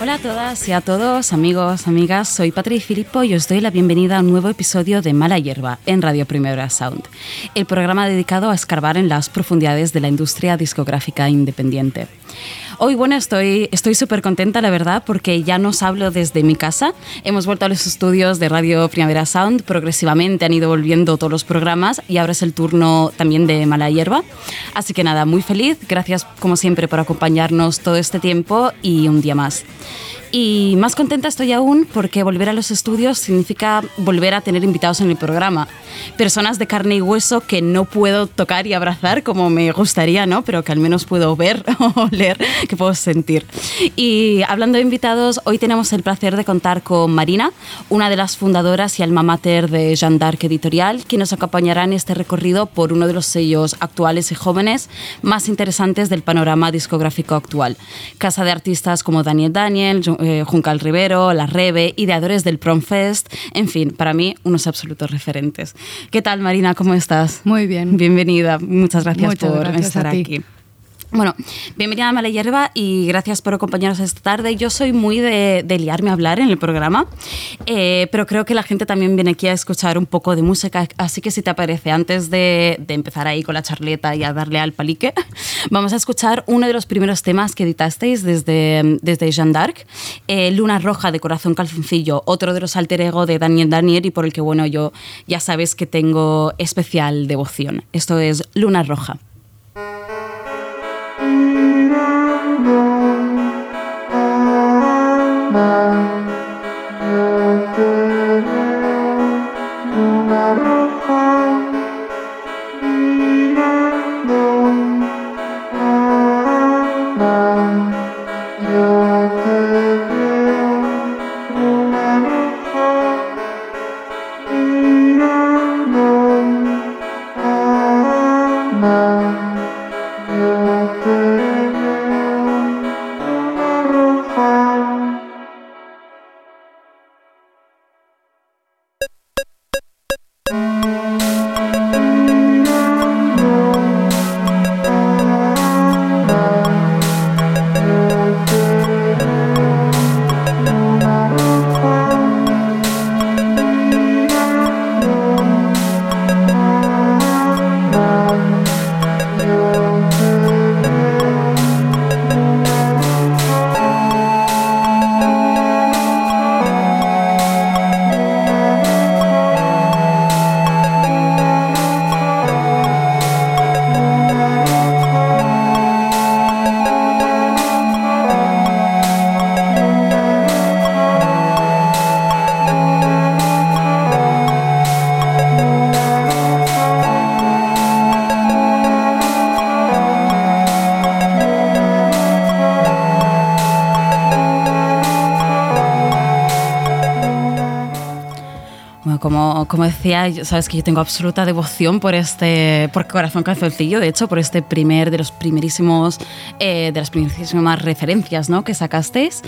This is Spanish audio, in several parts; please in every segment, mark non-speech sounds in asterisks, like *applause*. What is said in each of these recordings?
Hola a todas y a todos, amigos, amigas, soy Patri Filippo y os doy la bienvenida a un nuevo episodio de Mala Hierba en Radio Primavera Sound, el programa dedicado a escarbar en las profundidades de la industria discográfica independiente. Hoy, bueno, estoy estoy súper contenta, la verdad, porque ya nos hablo desde mi casa. Hemos vuelto a los estudios de Radio Primavera Sound, progresivamente han ido volviendo todos los programas y ahora es el turno también de Mala Hierba. Así que nada, muy feliz, gracias como siempre por acompañarnos todo este tiempo y un día más. Y más contenta estoy aún porque volver a los estudios significa volver a tener invitados en el programa. Personas de carne y hueso que no puedo tocar y abrazar como me gustaría, ¿no? Pero que al menos puedo ver *laughs* o leer, que puedo sentir. Y hablando de invitados, hoy tenemos el placer de contar con Marina, una de las fundadoras y alma mater de Jean d'Arc Editorial, que nos acompañará en este recorrido por uno de los sellos actuales y jóvenes más interesantes del panorama discográfico actual. Casa de artistas como Daniel Daniel, eh, Juncal Rivero, La Rebe, ideadores del Prom Fest, en fin, para mí unos absolutos referentes. ¿Qué tal Marina? ¿Cómo estás? Muy bien. Bienvenida, muchas gracias Muchas por gracias estar aquí. Bueno, bienvenida a Mala Hierba y gracias por acompañarnos esta tarde. Yo soy muy de, de liarme a hablar en el programa, eh, pero creo que la gente también viene aquí a escuchar un poco de música, así que si te parece, antes de, empezar ahí con la charleta y a darle al palique, *laughs* vamos a escuchar uno de los primeros temas que editasteis desde, desde Jeanne d'Arc, eh, Luna Roja de Corazón Calzoncillo, otro de los alter ego de Daniel Daniel y por el que, bueno, yo ya sabes que tengo especial devoción. Esto es Luna Roja. Bueno, como, como decía, sabes que yo tengo absoluta devoción por este, por Corazón Calzoncillo, de hecho, por este primer, de los primerísimos, eh, de las primerísimas referencias ¿no? que sacasteis.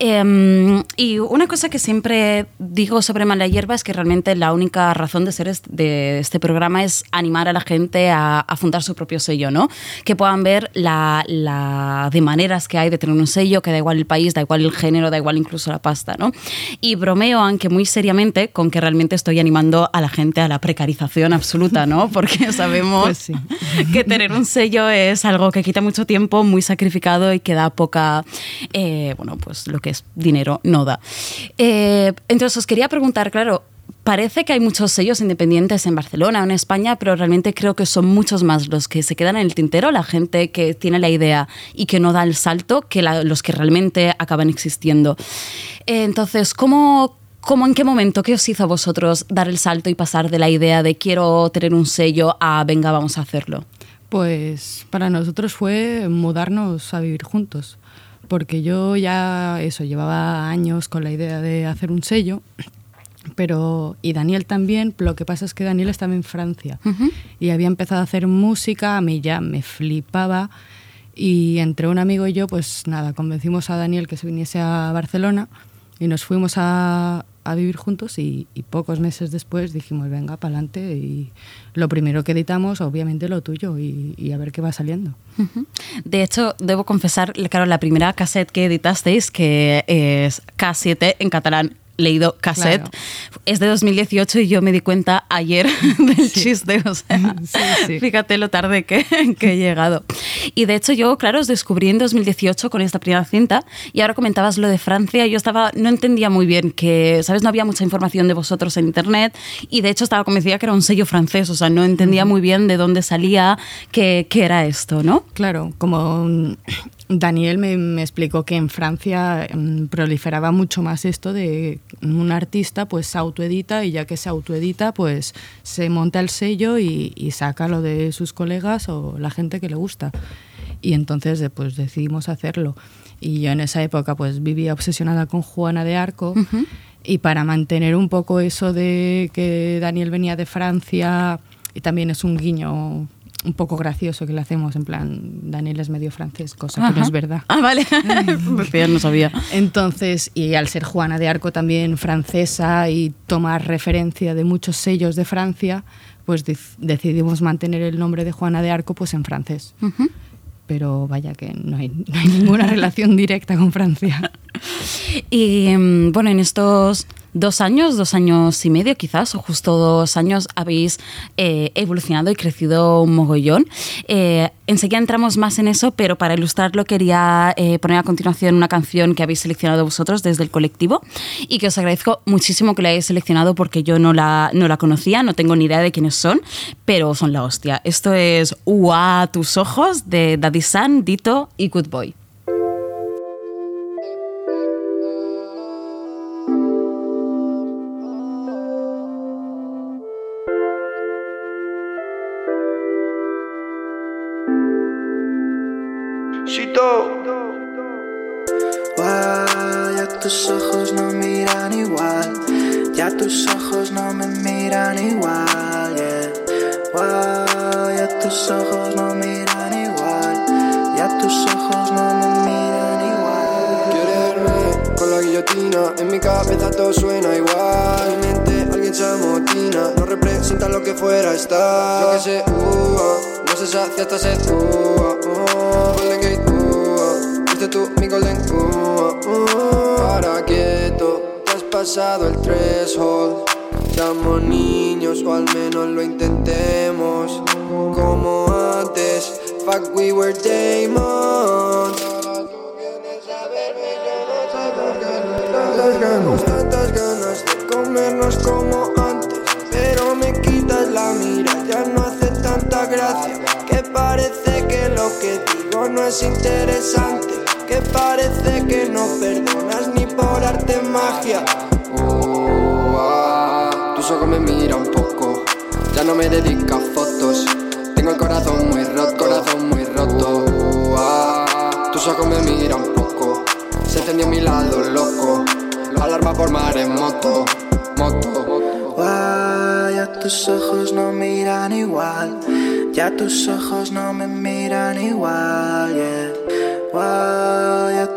Em, y una cosa que siempre digo sobre Mala Hierba es que realmente la única razón de ser est- de este programa es animar a la gente a, a fundar su propio sello, ¿no? Que puedan ver la, la de maneras que hay de tener un sello, que da igual el país, da igual el género, da igual incluso la pasta, ¿no? Y bromeo, aunque muy seriamente, con que realmente estoy animando a la gente a la precarización absoluta, ¿no? *laughs* Porque sabemos Pues sí. *laughs* que tener un sello es algo que quita mucho tiempo, muy sacrificado y que da poca, eh, bueno, pues lo que es dinero no da. Eh, entonces os quería preguntar, claro, Parece que hay muchos sellos independientes en Barcelona o en España, pero realmente creo que son muchos más los que se quedan en el tintero, la gente que tiene la idea y que no da el salto, que los que realmente acaban existiendo. Eh, Entonces, ¿cómo, ¿Cómo en qué momento, qué os hizo a vosotros dar el salto y pasar de la idea de quiero tener un sello a venga, vamos a hacerlo? Pues para nosotros fue mudarnos a vivir juntos, porque yo ya eso llevaba años con la idea de hacer un sello, pero y Daniel también, lo que pasa es que Daniel estaba en Francia y había empezado a hacer música, a mí ya me flipaba y entre un amigo y yo, pues nada, convencimos a Daniel que se viniese a Barcelona y nos fuimos a, a vivir juntos y, y, pocos meses después dijimos, venga, para adelante y lo primero que editamos, obviamente lo tuyo y, y, a ver qué va saliendo. De hecho, debo confesar, claro, la primera cassette que editasteis, que es K7 en catalán, leído cassette. Claro. Es de 2018 y yo me di cuenta ayer *laughs* del sí. chiste. O sea, *laughs* sí, sí. fíjate lo tarde que, *laughs* que, he llegado. Y de hecho yo, claro, os descubrí en 2018 con esta primera cinta y ahora comentabas lo de Francia. Yo estaba, no entendía muy bien que, ¿sabes? No había mucha información de vosotros en internet y de hecho estaba convencida que era un sello francés. O sea, no entendía muy bien de dónde salía, qué, qué era esto, ¿no? Claro, como Daniel me, me, explicó que en Francia um, proliferaba mucho más esto de un artista pues se autoedita y ya que se autoedita pues se monta el sello y, y, saca lo de sus colegas o la gente que le gusta. Y entonces pues decidimos hacerlo. Y yo en esa época pues vivía obsesionada con Juana de Arco uh -huh. y para mantener un poco eso de que Daniel venía de Francia y también es un guiño un poco gracioso que le hacemos, en plan, Daniel es medio francés, cosa Ajá. que no es verdad. Ah, vale, *laughs* pues no sabía. Entonces, y al ser Juana de Arco también francesa y tomar referencia de muchos sellos de Francia, pues decidimos mantener el nombre de Juana de Arco pues en francés. Uh -huh. Pero vaya que no hay, no hay ninguna *laughs* relación directa con Francia. *laughs* Y bueno, en estos dos años, dos años y medio quizás, o justo dos años, habéis eh, evolucionado y crecido un mogollón. Eh, enseguida entramos más en eso, pero para ilustrarlo quería eh, poner a continuación una canción que habéis seleccionado vosotros desde el colectivo y que os agradezco muchísimo que la hayáis seleccionado porque yo no la, no la conocía, no tengo ni idea de quiénes son, pero son la hostia. Esto es Ua tus ojos de Daddy San, Dito y Good Boy.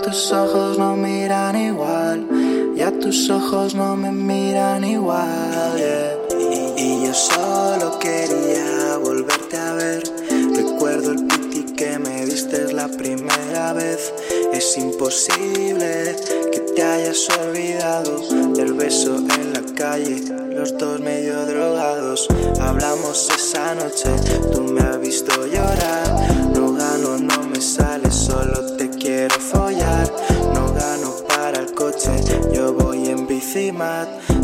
Tus ojos no miran igual. Ya tus ojos no me miran igual, y yo solo quería volverte a ver. Recuerdo el piti que me diste la primera vez. Es imposible que te hayas olvidado del beso en la calle, los dos medio drogados. Hablamos esa noche, tú me has visto llorar.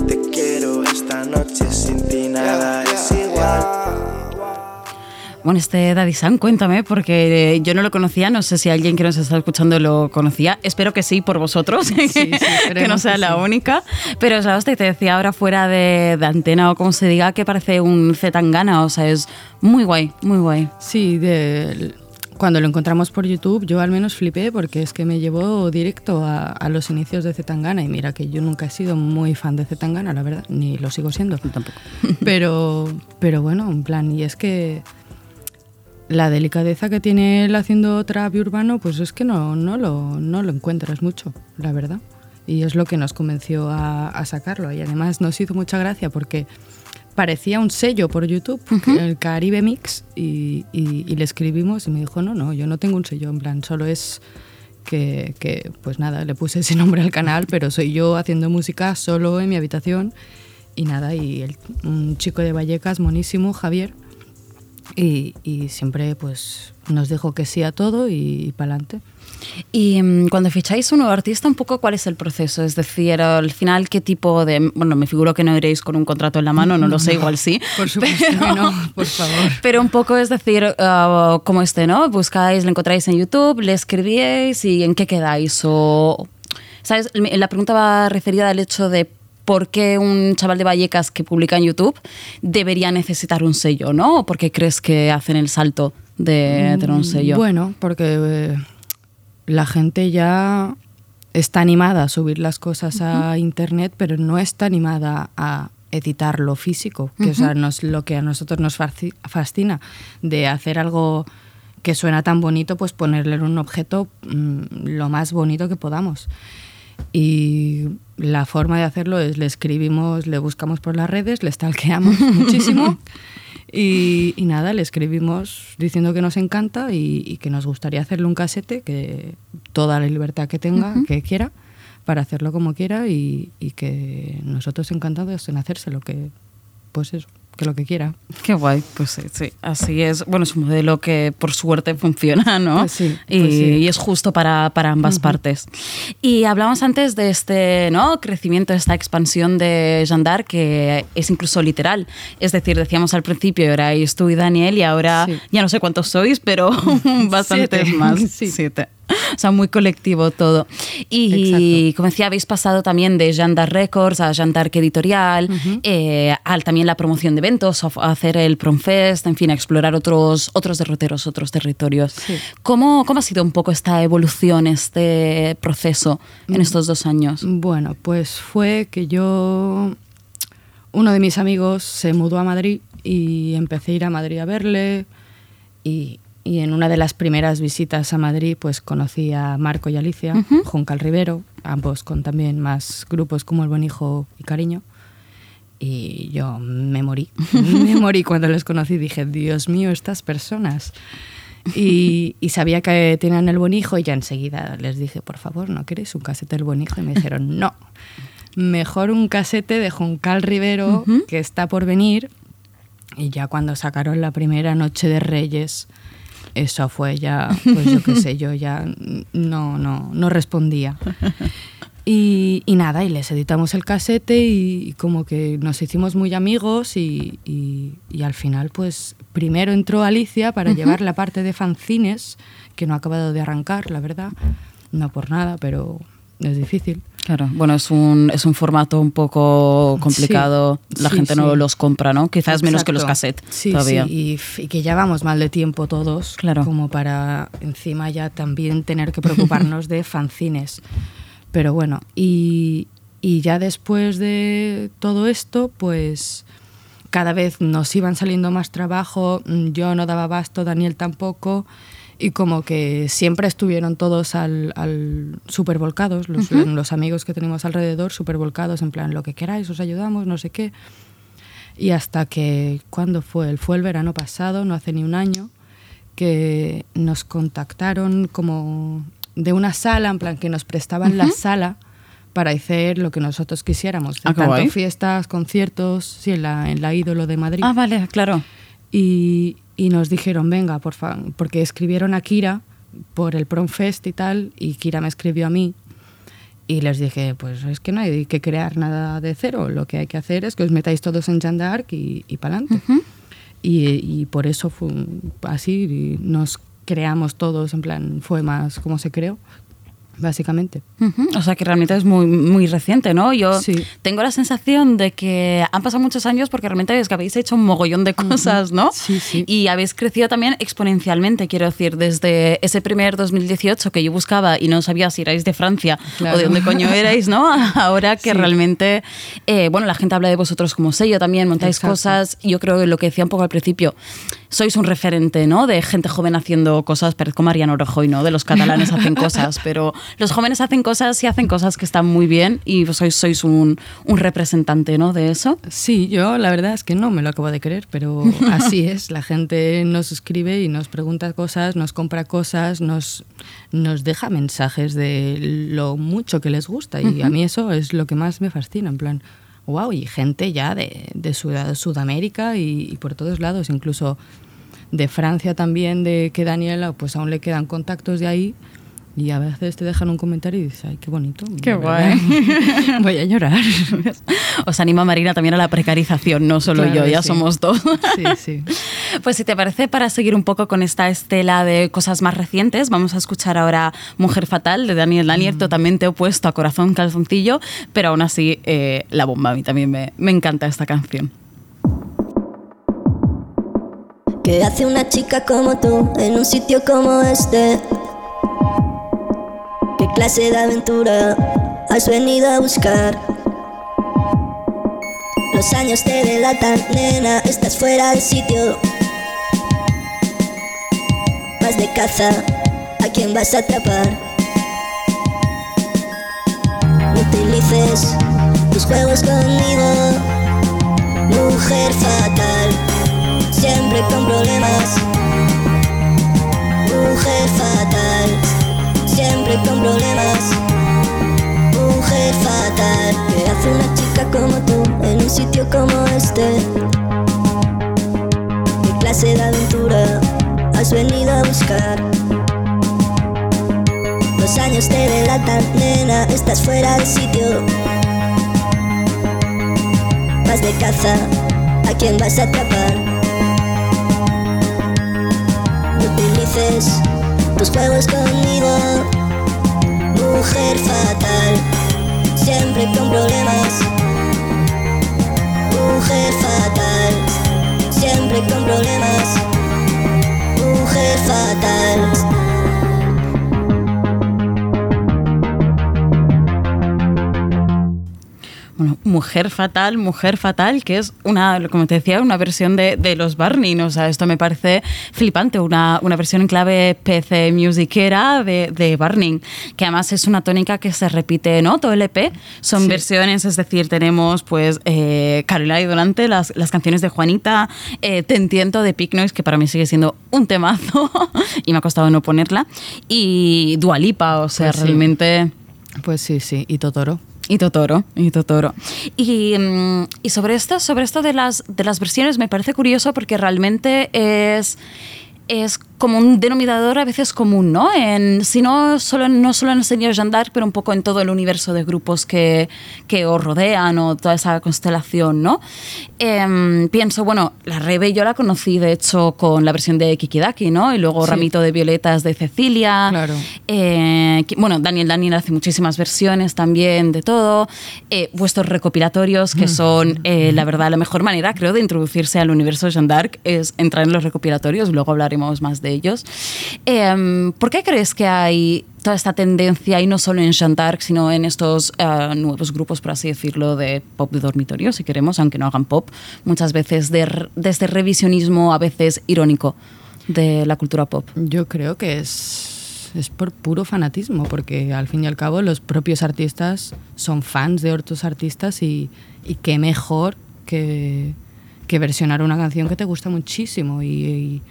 Te quiero esta noche, sin ti nada es igual. Bueno, este Daddy San, cuéntame, porque yo no lo conocía, no sé si alguien que nos está escuchando lo conocía. Espero que sí, por vosotros, *laughs* que no sea la única. Pero, ¿sabes? Te decía ahora fuera de, de, antena o como se diga, que parece un Zetangana, o sea, es muy guay, muy guay. Sí, de cuando lo encontramos por YouTube, yo al menos flipé porque es que me llevó directo a, a los inicios de Zetangana. Y mira que yo nunca he sido muy fan de Zetangana, la verdad, ni lo sigo siendo. tampoco. *laughs* Pero, pero bueno, en plan, y es que la delicadeza que tiene él haciendo trap urbano, pues es que no, no, lo, no lo encuentras mucho, la verdad. Y es lo que nos convenció a, a sacarlo. Y además nos hizo mucha gracia porque parecía un sello por YouTube, uh -huh. el Caribe Mix, y, y, y, le escribimos y me dijo, no, no, yo no tengo un sello, en plan, solo es que, que, pues nada, le puse ese *laughs* nombre al canal, pero soy yo haciendo música solo en mi habitación y nada, y el, un chico de Vallecas, monísimo, Javier, y, y siempre pues nos dijo que sí a todo y, y para adelante. Y um, cuando ficháis un nuevo artista, un poco cuál es el proceso, es decir, al final qué tipo de, bueno, me figuro que no iréis con un contrato en la mano, no lo sé, igual sí. *laughs* Por supuesto pero, que no, por favor. *laughs* Pero un poco es decir, uh, como este, ¿no? Buscáis, le encontráis en YouTube, le escribíais y en qué quedáis o, ¿sabes? La pregunta va referida al hecho de por qué un chaval de Vallecas que publica en YouTube debería necesitar un sello, ¿no? ¿O por qué crees que hacen el salto de tener un sello? Bueno, porque eh, la gente ya está animada a subir las cosas a uh -huh. internet, pero no está animada a editar lo físico, que uh -huh. o sea, nos, lo que a nosotros nos fascina de hacer algo que suena tan bonito, pues ponerle en un objeto mmm, lo más bonito que podamos. Y la forma de hacerlo es le escribimos, le buscamos por las redes, le stalkeamos *laughs* muchísimo y, y, nada, le escribimos diciendo que nos encanta y, y, que nos gustaría hacerle un casete, que toda la libertad que tenga, uh -huh. que quiera, para hacerlo como quiera y, y que nosotros encantados en hacérselo, que pues eso que lo que quiera. Qué guay, pues sí, sí, así es. Bueno, es un modelo que por suerte funciona, *laughs* ¿no? Pues sí, y, pues sí. y, es justo para, para ambas uh -huh. partes. Y hablamos antes de este ¿no? crecimiento, esta expansión de Jandar, que es incluso literal. Es decir, decíamos al principio, erais tú y Daniel, y ahora sí. ya no sé cuántos sois, pero *laughs* bastantes Siete. más. *laughs* Sí. Siete. *laughs* O sea, muy colectivo todo. Y Exacto. como decía, habéis pasado también de Jandar Records a Jandar Editorial, uh -huh. eh, a también la promoción de eventos, a hacer el Promfest, en fin, a explorar otros, otros derroteros, otros territorios. Sí. ¿Cómo, ¿Cómo ha sido un poco esta evolución, este proceso en estos dos años? Bueno, pues fue que yo, uno de mis amigos se mudó a Madrid y empecé a ir a Madrid a verle y, y en una de las primeras visitas a Madrid pues conocí a Marco y Alicia, uh -huh. Juncal Rivero, ambos con también más grupos como El Buen Hijo y Cariño. Y yo me morí, *laughs* me morí cuando les conocí. Dije, Dios mío, estas personas. Y, *laughs* y, sabía que tenían El Buen Hijo y ya enseguida les dije, por favor, ¿no queréis un casete del Buen Hijo? Y me dijeron, no, mejor un casete de Juncal Rivero uh -huh. que está por venir. Y ya cuando sacaron la primera noche de Reyes eso fue ya, pues yo qué sé, yo ya no, no, no respondía. Y, y, nada, y les editamos el casete y, y como que nos hicimos muy amigos y, y, al final pues primero entró Alicia para uh -huh. llevar la parte de fanzines, que no ha acabado de arrancar, la verdad, no por nada, pero es difícil. Claro, bueno, es un, es un formato un poco complicado, sí, la sí, gente sí. no los compra, ¿no? Quizás Exacto. menos que los cassettes todavía. Sí, y, y, que ya vamos mal de tiempo todos, claro. como para encima ya también tener que preocuparnos *laughs* de fanzines. Pero bueno, y, y ya después de todo esto, pues cada vez nos iban saliendo más trabajo, yo no daba basto, Daniel tampoco, y como que siempre estuvieron todos al, al super volcados, los, uh -huh. los, amigos que tenemos alrededor, super volcados, en plan, lo que queráis, os ayudamos, no sé qué. Y hasta que, ¿cuándo fue? Fue el verano pasado, no hace ni un año, que nos contactaron como de una sala, en plan, que nos prestaban uh -huh. la sala para hacer lo que nosotros quisiéramos. Ah, tanto guay. fiestas, conciertos, sí, en la, en la ídolo de Madrid. Ah, vale, claro. Y, y nos dijeron, venga, por favor, porque escribieron a Kira por el Promfest y tal, y Kira me escribió a mí. Y les dije, pues es que no hay que crear nada de cero, lo que hay que hacer es que os metáis todos en Jean d'Arc y, y para adelante. Uh -huh. y, y por eso fue así nos creamos todos, en plan, fue más como se creó, básicamente. Ujú, O sea que realmente es muy, muy reciente, ¿no? Yo Sí. tengo la sensación de que han pasado muchos años porque realmente es que habéis hecho un mogollón de cosas, ¿no? Sí, sí. Y habéis crecido también exponencialmente, quiero decir, desde ese primer 2018 que yo buscaba y no sabía si erais de Francia o Claro. de dónde coño *laughs* erais, ¿no? *laughs* Ahora que Sí. realmente, eh, bueno, la gente habla de vosotros como sello también, montáis Exacto. cosas. Yo creo que lo que decía un poco al principio, sois un referente, ¿no? De gente joven haciendo cosas, parezco Mariano Rajoy, ¿no? De los catalanes hacen *laughs* cosas, pero los jóvenes hacen cosas y hacen cosas que están muy bien y sois, sois un, un representante, ¿no? De eso. Sí, yo la verdad es que no me lo acabo de creer, pero *laughs* así es. La gente nos escribe y nos pregunta cosas, nos compra cosas, nos, nos deja mensajes de lo mucho que les gusta y a mí eso es lo que más me fascina, en plan, wow, y gente ya de, de Sud- Sudamérica y, y por todos lados, incluso de Francia también, de que Daniela, pues aún le quedan contactos de ahí. Y a veces te dejan un comentario y dices, ay, qué bonito. Qué verdad. *laughs* Voy a llorar. *laughs* Os anima Marina también a la precarización, no solo Claro yo, ya sí. somos dos. Sí, sí. *laughs* Pues si te parece, para seguir un poco con esta estela de cosas más recientes, vamos a escuchar ahora Mujer Fatal de Daniel Lanier, Mm. totalmente opuesto a Corazón Calzoncillo, pero aún así eh, la bomba a mí también me, me encanta esta canción. ¿Qué hace una chica como tú en un sitio como este? ¿Qué clase de aventura has venido a buscar? Los años te delatan, nena, estás fuera de sitio. Vas de caza, ¿a quién vas a atrapar? Utilices tus juegos conmigo, mujer fatal siempre con problemas. Mujer fatal, con problemas. Mujer fatal, ¿qué hace una chica como tú en un sitio como este? ¿Qué clase de aventura has venido a buscar? Los años te delatan, nena, estás fuera de sitio. Vas de caza, ¿a quién vas a atrapar? No utilices tus juegos conmigo, mujer fatal, siempre con problemas. Mujer fatal, siempre con problemas. Mujer fatal. Mujer Fatal, Mujer Fatal, que es una, como te decía, una versión de, de los Barney. O sea, esto me parece flipante, una, una versión en clave PC musiquera de, de Barney, que además es una tónica que se repite, ¿no? Todo el EP son Sí. versiones, es decir, tenemos pues eh, Carolina y Durante, las, las canciones de Juanita, eh, Te Entiendo de Pink Noise, que para mí sigue siendo un temazo *laughs* y me ha costado no ponerla, y Dualipa, o sea, Pues sí. realmente... Pues sí, sí, y Totoro. Y Totoro, y Totoro. Y, mm, y sobre esto, sobre esto de las, de las versiones, me parece curioso porque realmente es, es como un denominador a veces común, ¿no? En, si no solo, no solo en el señor Jean d'Arc, pero un poco en todo el universo de grupos que, que os rodean o toda esa constelación, ¿no? Em, pienso, bueno, la Rebe yo la conocí, de hecho, con la versión de Kikidaki, ¿no? Y luego Sí. Ramito de Violetas de Cecilia. Claro. Eh, que- bueno, Daniel Daniel hace muchísimas versiones también de todo. Eh, vuestros recopilatorios, que son, eh, la verdad, la mejor manera, creo, de introducirse al universo Jean d'Arc es entrar en los recopilatorios. Luego hablaremos más de ellos. Eh, ¿Por qué crees que hay toda esta tendencia, y no solo en Jean d'Arc, sino en estos eh, nuevos grupos, por así decirlo, de pop de dormitorio, si queremos, aunque no hagan pop, muchas veces de, de este revisionismo a veces irónico de la cultura pop? Yo creo que es, es por puro fanatismo, porque al fin y al cabo los propios artistas son fans de otros artistas y, y qué mejor que, que versionar una canción que te gusta muchísimo y-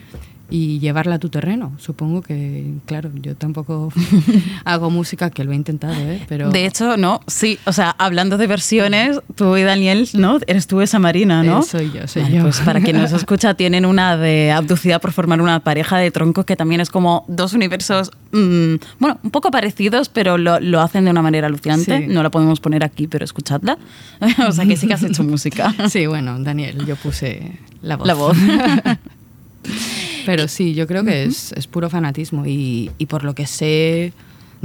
y llevarla a tu terreno. Supongo que, claro, yo tampoco *laughs* hago música, que lo he intentado, ¿eh? Pero... De hecho, no, sí, o sea, hablando de versiones, tú y Daniel, ¿no? Eres tú esa Marina, ¿no? Eh, soy yo, soy Vale, yo. Pues para quien nos *laughs* escucha, tienen una de abducida por formar una pareja de troncos que también es como dos universos, mm, bueno, un poco parecidos, pero lo, lo hacen de una manera alucinante. Sí. No la podemos poner aquí, pero escuchadla. *laughs* o sea que sí que has hecho música. Sí, bueno, Daniel, yo puse la voz. La voz. Pero sí, yo creo que es, es puro fanatismo y, y por lo que sé,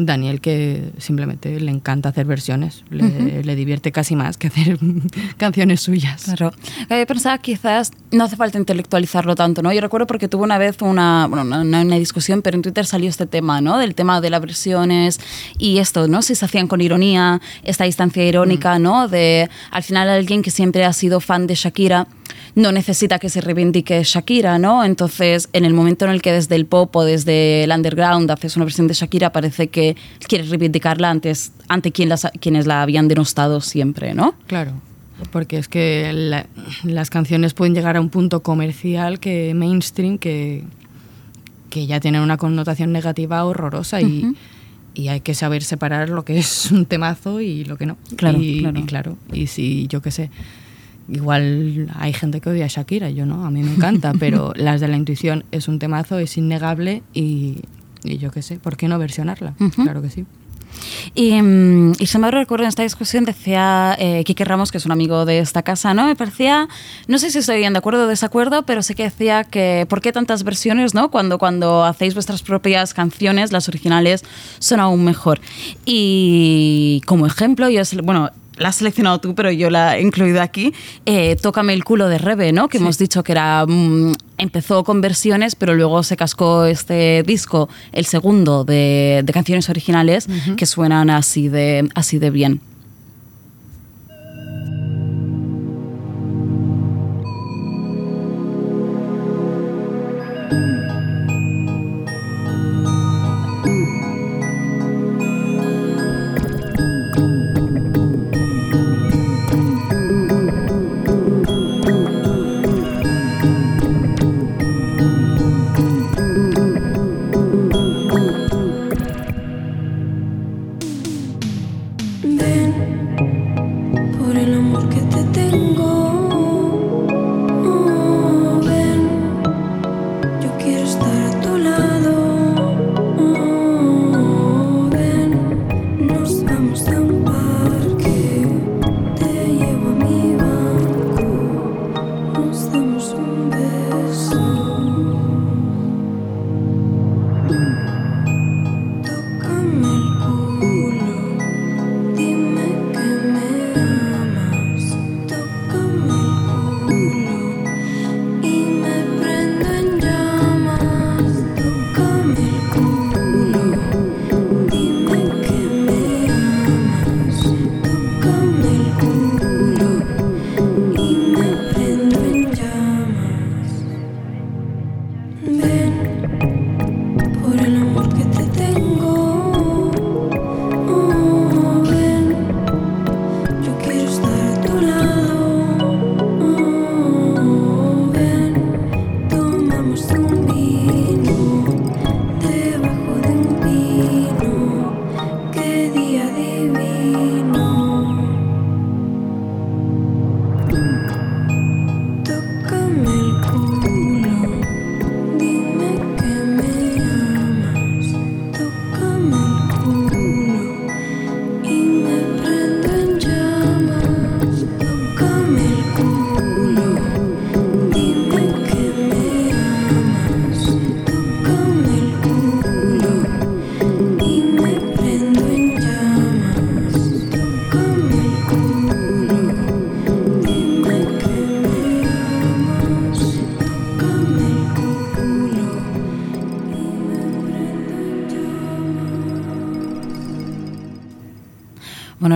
Daniel que simplemente le encanta hacer versiones, le, le divierte casi más que hacer *laughs* canciones suyas. Claro. Eh, pensaba quizás no hace falta intelectualizarlo tanto, ¿no? Yo recuerdo porque tuve una vez una, bueno, no, no una discusión, pero en Twitter salió este tema, ¿no? Del tema de las versiones y esto, ¿no? Si se hacían con ironía, esta distancia irónica, ¿no? De al final alguien que siempre ha sido fan de Shakira no necesita que se reivindique Shakira, ¿no? Entonces, en el momento en el que desde el pop o desde el underground haces una versión de Shakira, parece que quieres reivindicarla antes, ante quien las, quienes la habían denostado siempre, ¿no? Claro, porque es que la- las canciones pueden llegar a un punto comercial que mainstream que, que ya tienen una connotación negativa horrorosa y, y hay que saber separar lo que es un temazo y lo que no. Claro, y, claro. y claro, y si yo qué sé, igual hay gente que odia a Shakira, yo no, a mí me encanta, *laughs* pero las de la intuición es un temazo, es innegable y, y yo qué sé, ¿por qué no versionarla? Claro que sí. Y, mm, y se me recuerdo en esta discusión, decía eh, Quique Ramos, que es un amigo de esta casa, ¿no? Me parecía, no sé si estoy bien de acuerdo o desacuerdo, pero sí que decía que ¿por qué tantas versiones, no? Cuando, cuando hacéis vuestras propias canciones, las originales son aún mejor. Y como ejemplo, yo, bueno, la has seleccionado tú, pero yo la he incluido aquí, eh, Tócame el culo de Rebe, ¿no? Que hemos dicho que era... mm, empezó con versiones, pero luego se cascó este disco, el segundo, de, de canciones originales que suenan así de, así de bien.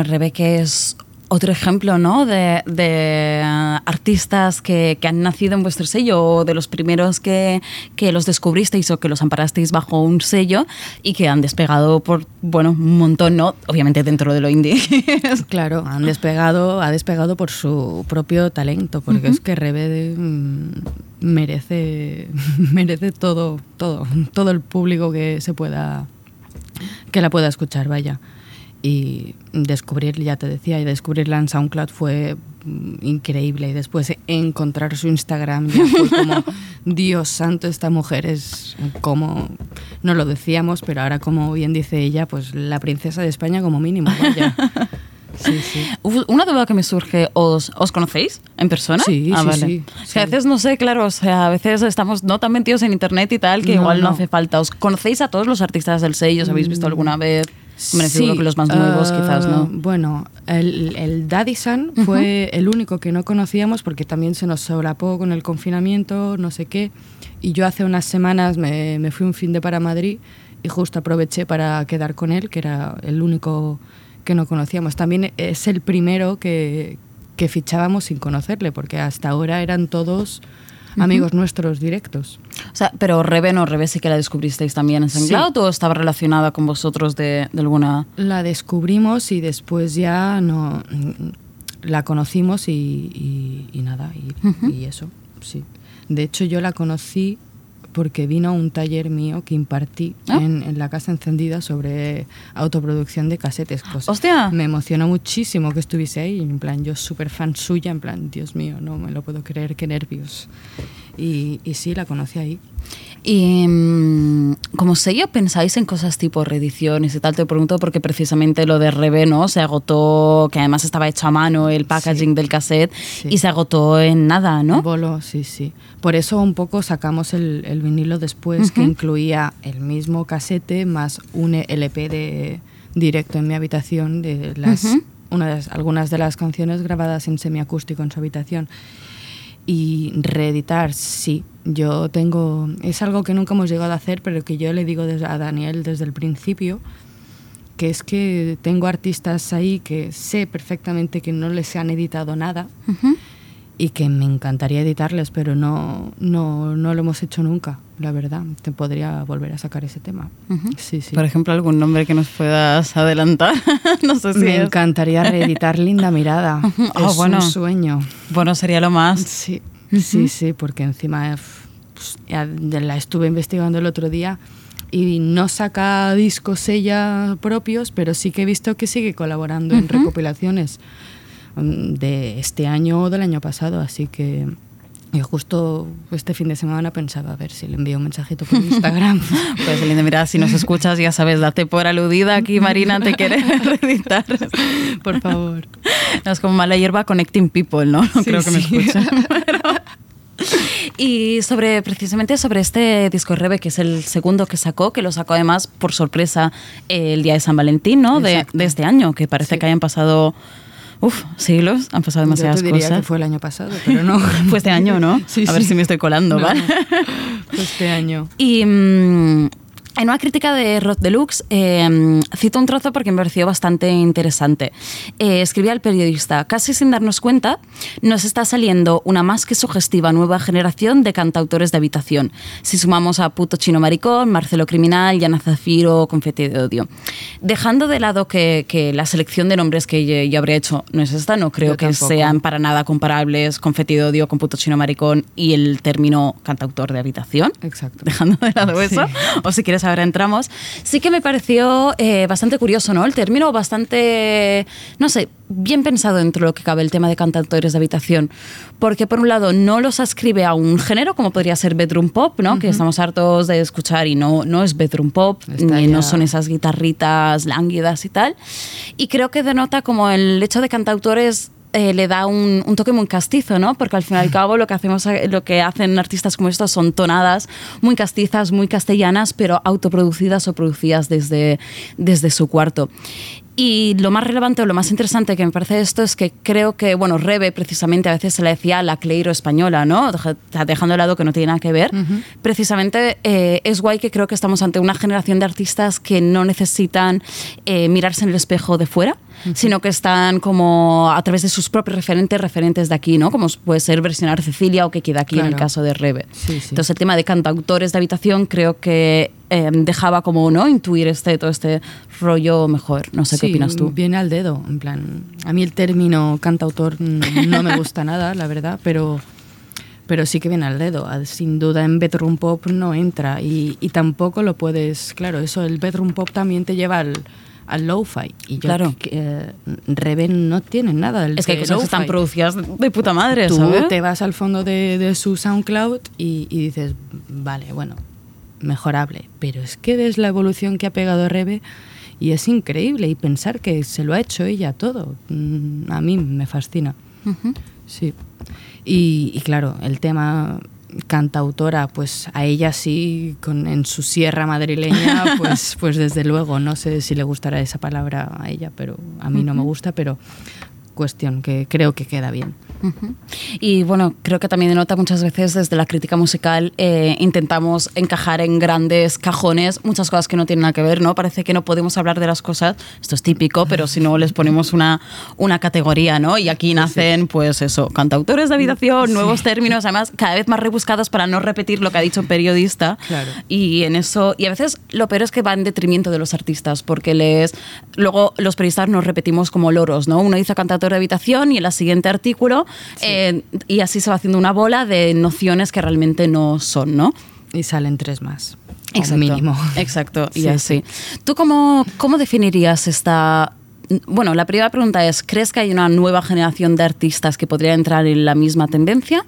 Rebeca es otro ejemplo, ¿no? De, de, uh, artistas que, que, han nacido en vuestro sello o de los primeros que, que, los descubristeis o que los amparasteis bajo un sello y que han despegado por, bueno, un montón, ¿no? Obviamente dentro de lo indie. *laughs* claro, han despegado, ha despegado por su propio talento, porque uh -huh. es que Rebe mm, merece, *laughs* merece todo, todo, todo el público que se pueda, que la pueda escuchar, vaya y descubrir, ya te decía, y descubrirla en SoundCloud fue increíble y después encontrar su Instagram ya fue como *laughs* Dios santo esta mujer es como no lo decíamos pero ahora como bien dice ella pues la princesa de España como mínimo vaya *laughs* Sí, sí. Una duda que me surge, ¿os, ¿os conocéis en persona? Sí, ah, sí, vale. sí, a veces no sé, claro, o sea, a veces estamos no tan metidos en internet y tal que No, igual no, no. hace falta. ¿Os conocéis a todos los artistas del sello? ¿Os habéis visto alguna vez? Hombre, Sí, que los más nuevos ah, quizás, ¿no? Bueno, el, el Daddy San fue el único que no conocíamos porque también se nos solapó con el confinamiento, no sé qué. Y yo hace unas semanas me, me fui un fin de para Madrid y justo aproveché para quedar con él, que era el único que no conocíamos. También es el primero que, que fichábamos sin conocerle, porque hasta ahora eran todos amigos nuestros directos. O sea, pero Rebe no, Rebe sí que la descubristeis también en Sí. SoundCloud o estaba relacionada con vosotros de, de alguna... La descubrimos y después ya no la conocimos y, y- y nada, y, y eso, sí. De hecho, yo la conocí porque vino a un taller mío que impartí Ah. en, en la Casa Encendida sobre autoproducción de casetes. Cosas. ¡Hostia! Me emocionó muchísimo que estuviese ahí. En plan, yo súper fan suya, en plan, Dios mío, no me lo puedo creer, qué nervios. Y, y sí, la conocí ahí. Y mm, como sello, ¿pensáis en cosas tipo reediciones y tal? Te pregunto porque precisamente lo de Rebe, ¿no? Se agotó, que además estaba hecho a mano el packaging del cassette Sí. y se agotó en nada, ¿no? Bolo, sí, sí. Por eso un poco sacamos el, el vinilo después, que incluía el mismo casete más un LP de directo en mi habitación de las Ujú. una de las- algunas de las canciones grabadas en semiacústico en su habitación. Y reeditar, sí. Yo tengo. Es algo que nunca hemos llegado a hacer, pero que yo le digo a Daniel desde el principio, que es que tengo artistas ahí que sé perfectamente que no les han editado nada y que me encantaría editarles, pero no, no, no lo hemos hecho nunca, la verdad. Te podría volver a sacar ese tema. Sí, sí. Por ejemplo, algún nombre que nos puedas adelantar. *laughs* no sé si me es- encantaría reeditar Linda Mirada. *laughs* Ah, es bueno. un sueño. Bueno, sería lo más. Sí, sí, sí, porque encima pues, la estuve investigando el otro día y no saca discos ella propios, pero sí que he visto que sigue colaborando en recopilaciones de este año o del año pasado, así que y justo este fin de semana pensaba a ver si le envío un mensajito por *laughs* Instagram. Pues Linda, mira, si nos escuchas, ya sabes, date por aludida. Aquí Marina te quiere *laughs* reeditar. por favor. No, es como mala hierba connecting people, ¿no? No Sí, creo que me sí. escuchen. pero- *laughs* Y sobre precisamente sobre este disco Rebe, que es el segundo que sacó, que lo sacó además por sorpresa el día de San Valentín, ¿no? De, de este año, que parece Sí. que hayan pasado uf, siglos, han pasado Yo demasiadas te diría cosas. que fue el año pasado, pero no. *laughs* Fue este año, ¿no? Sí, a ver sí. si me estoy colando, No, ¿vale? *laughs* Fue este año. Y mm, en una crítica de Rod Deluxe, eh, cito un trozo porque me pareció bastante interesante. Eh, escribía el periodista, casi sin darnos cuenta, nos está saliendo una más que sugestiva nueva generación de cantautores de habitación. Si sumamos a Puto Chino Maricón, Marcelo Criminal, Yana Zafiro, Confeti de Odio. Dejando de lado que, que la selección de nombres que yo, yo habría hecho no es esta, no creo Yo que tampoco. sean para nada comparables Confeti de Odio con Puto Chino Maricón y el término cantautor de habitación Exacto. dejando de lado Sí. eso, o si quieres ahora entramos, sí que me pareció eh, bastante curioso, ¿no? El término bastante, no sé, bien pensado dentro de lo que cabe el tema de cantautores de habitación, porque por un lado no los ascribe a un género como podría ser bedroom pop, ¿no? Que estamos hartos de escuchar y no, no es bedroom pop, Está ni no son esas guitarritas lánguidas y tal, y creo que denota como el hecho de cantautores eh, le da un, un toque muy castizo, ¿no? Porque al fin y al *laughs* cabo lo que hacemos, lo que hacen artistas como estos son tonadas muy castizas, muy castellanas, pero autoproducidas o producidas desde, desde su cuarto. Y lo más relevante o lo más interesante que me parece de esto es que creo que, bueno, Rebe precisamente a veces se le decía la Cleiro española, ¿no? Deja- Dejando de lado que no tiene nada que ver. Precisamente eh, es guay que creo que estamos ante una generación de artistas que no necesitan eh, mirarse en el espejo de fuera, sino que están como a través de sus propios referentes, referentes de aquí, ¿no? Como puede ser versionar Cecilia o que queda aquí en el Claro. caso de Rebe. Sí, sí. Entonces el tema de cantautores de habitación creo que eh, dejaba como, ¿no? Intuir este, todo este rollo mejor. No sé qué Sí, opinas tú. Viene al dedo, en plan. A mí el término cantautor no me gusta nada, la verdad, pero, pero sí que viene al dedo. Ah, Sin duda en bedroom pop no entra y, y tampoco lo puedes. Claro, eso, el bedroom pop también te lleva al, al lo-fi. Y yo, Claro. que, eh, Reven no tiene nada. del Es que hay de cosas que están producidas de, puta madre, Tú ¿sabes? te vas al fondo de, de su SoundCloud y, y dices, vale, bueno, mejorable. Pero es que ves la evolución que ha pegado Rebe y es increíble. Y pensar que se lo ha hecho ella todo, mm, a mí me fascina. Sí. Y, y claro, el tema cantautora, pues a ella sí, con, en su sierra madrileña, *laughs* pues, pues desde luego, no sé si le gustará esa palabra a ella, pero a mí no me gusta, pero cuestión que creo que queda bien. Y bueno, creo que también denota muchas veces desde la crítica musical eh, intentamos encajar en grandes cajones muchas cosas que no tienen nada que ver, ¿no? Parece que no podemos hablar de las cosas, esto es típico, pero si no les ponemos una, una categoría, ¿no? Y aquí nacen, pues eso, cantautores de habitación, nuevos términos, además cada vez más rebuscados para no repetir lo que ha dicho un periodista. Claro. Y en eso, y a veces lo peor es que va en detrimento de los artistas, porque les, luego los periodistas nos repetimos como loros, ¿no? Uno dice cantautor de habitación y en el siguiente artículo, eh, y así se va haciendo una bola de nociones que realmente no son, ¿no? Y salen tres más. Exacto, mínimo. Exacto, y *laughs* Sí, así. ¿Tú cómo, cómo definirías esta... Bueno, la primera pregunta es, ¿crees que hay una nueva generación de artistas que podría entrar en la misma tendencia?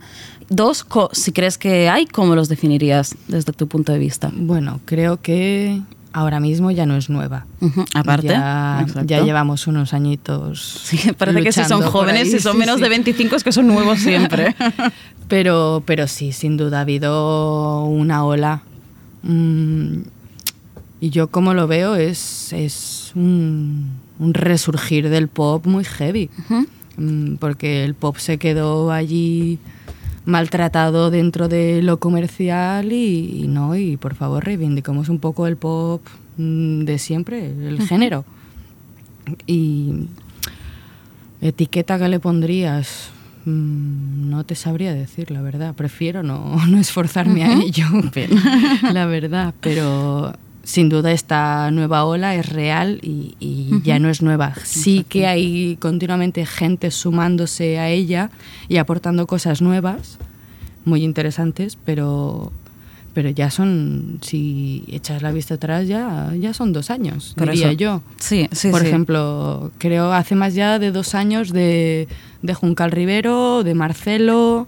Dos, si crees que hay, ¿cómo los definirías desde tu punto de vista? Bueno, creo que ahora mismo ya no es nueva. Aparte, Ya, llevamos unos añitos. Sí, parece que si son jóvenes, si son sí, menos sí. de 25 es que son nuevos siempre. *laughs* Pero, pero sí, sin duda ha habido una ola. Mm, y yo como lo veo es, es un, un resurgir del pop muy heavy. Mm, Porque el pop se quedó allí maltratado dentro de lo comercial y, y no, y por favor reivindicamos un poco el pop mm, de siempre, el género. Y etiqueta que le pondrías, Mm, no te sabría decir, la verdad. Prefiero no, *laughs* no esforzarme a ello, *laughs* la verdad. Pero sin duda esta nueva ola es real y, y ya no es nueva. Sí que hay continuamente gente sumándose a ella y aportando cosas nuevas, muy interesantes, pero, pero ya son, si echas la vista atrás, ya, ya son dos años, Por diría eso. yo. Sí, sí, Por sí. ejemplo, creo hace más ya de dos años de, de Juncal Rivero, de Marcelo.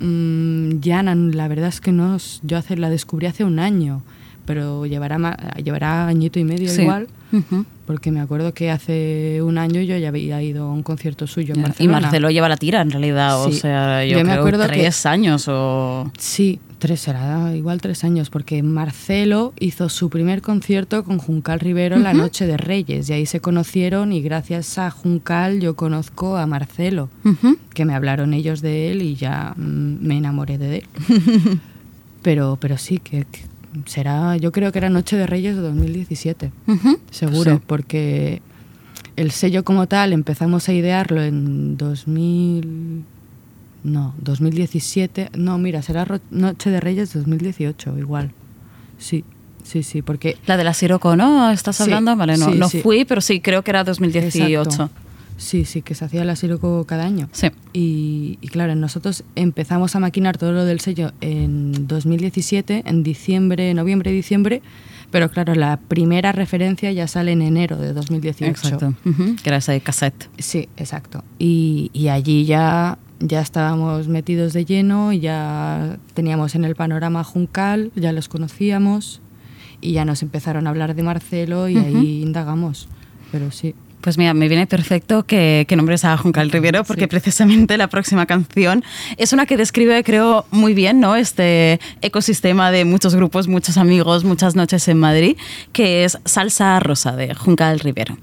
mm, Yana, la verdad es que no, yo hace, la descubrí hace un año, pero llevará, ma- llevará añito y medio Sí. igual, porque me acuerdo que hace un año yo ya había ido a un concierto suyo en Y Barcelona. Marcelo lleva la tira en realidad, o sea, yo, Yo me acuerdo que- tres años o... Sí, tres, será igual tres años, porque Marcelo hizo su primer concierto con Juncal Rivero la noche de Reyes, y ahí se conocieron y gracias a Juncal yo conozco a Marcelo, que me hablaron ellos de él y ya mm, me enamoré de él. *laughs* pero, pero sí, que, que será, yo creo que era Noche de Reyes de 2017, Ujú. seguro, Sí. porque el sello como tal empezamos a idearlo en 2000... No, 2017. No, mira, será Noche de Reyes 2018, igual. Sí, sí, sí, porque... La de la Siroco, ¿no? ¿Estás Sí, hablando? Vale, no, sí, no fui, pero sí, creo que era 2018. Exacto. Sí, sí, que se hacía la Siroco cada año. Sí. Y, y claro, nosotros empezamos a maquinar todo lo del sello en 2017, en diciembre, noviembre, diciembre, pero claro, la primera referencia ya sale en enero de 2018. Exacto. Ujú, Que era ese cassette. Sí, exacto. Y, y allí ya, ya estábamos metidos de lleno, ya teníamos en el panorama Juncal, ya los conocíamos y ya nos empezaron a hablar de Marcelo y ahí indagamos. Pero sí. Pues mira, me viene perfecto que, que nombres a Juncal Rivero porque Sí. precisamente la próxima canción es una que describe, creo, muy bien, ¿no? Este ecosistema de muchos grupos, muchos amigos, muchas noches en Madrid, que es Salsa Rosa de Juncal Rivero.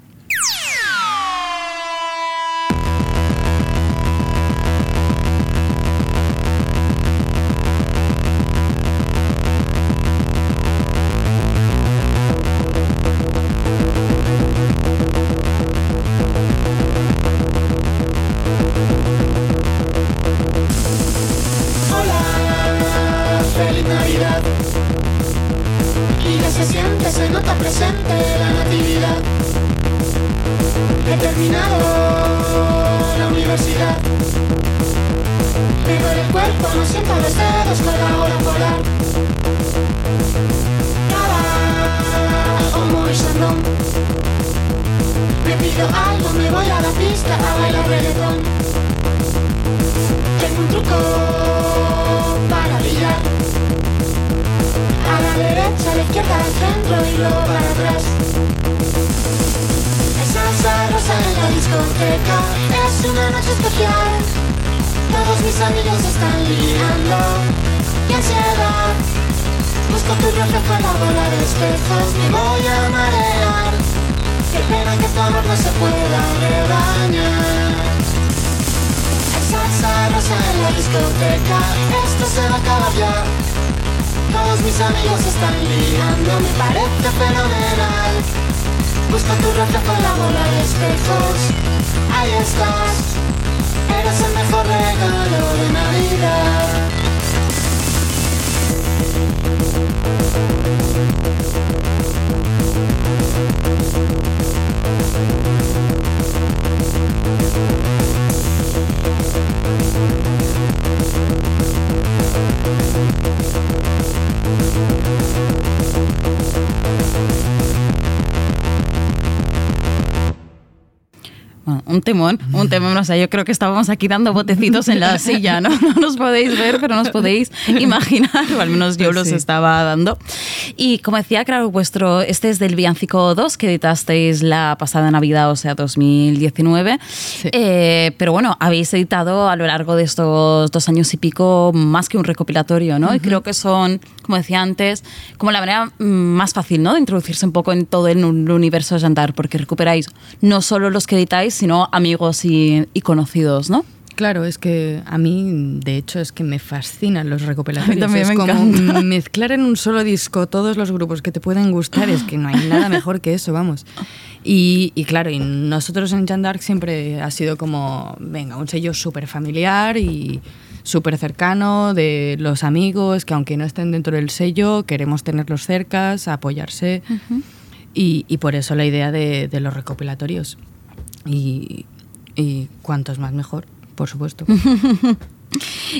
Tengo un truco para brillar. A la derecha, a la izquierda, al centro y luego para atrás. Es salsa rosa en la discoteca, es una noche especial. Todos mis amigos están liando y ansiedad. Busco tu reflejo en la bola de espejos, me voy a marear. Qué pena que tu amor no se pueda rebañar. Hay salsa rosa en la discoteca, esto se va a acabar ya. Todos mis amigos están liando, me parece fenomenal. Busca tu reflejo en la bola de espejos, ahí estás. Eres el mejor regalo de Navidad. Bueno, un temón, un temón, o sea, yo creo que estábamos aquí dando botecitos en la silla, ¿no? *laughs* No nos podéis ver, pero nos podéis *laughs* imaginar, o al menos yo Pues los sí. estaba dando. Y como decía, claro, vuestro, este es del Villancico 2 que editasteis la pasada Navidad, o sea, 2019. Eh, pero bueno, habéis editado a lo largo de estos dos años y pico más que un recopilatorio, ¿no? Y creo que son, como decía antes, como la manera mm, más fácil, ¿no? De introducirse un poco en todo el un- universo Jantar, porque recuperáis no solo los que editáis, sino amigos y, y conocidos, ¿no? Claro, es que a mí, de hecho, es que me fascinan los recopilatorios. es me como encanta. mezclar en un solo disco todos los grupos que te pueden gustar, es que no hay nada mejor que eso, vamos. Y, y claro, y nosotros en Jean d'Arc siempre ha sido como, venga, un sello súper familiar y súper cercano de los amigos, que aunque no estén dentro del sello, queremos tenerlos cercas, apoyarse. y, y por eso la idea de, de los recopilatorios. Y, y cuantos más mejor, por supuesto. *laughs*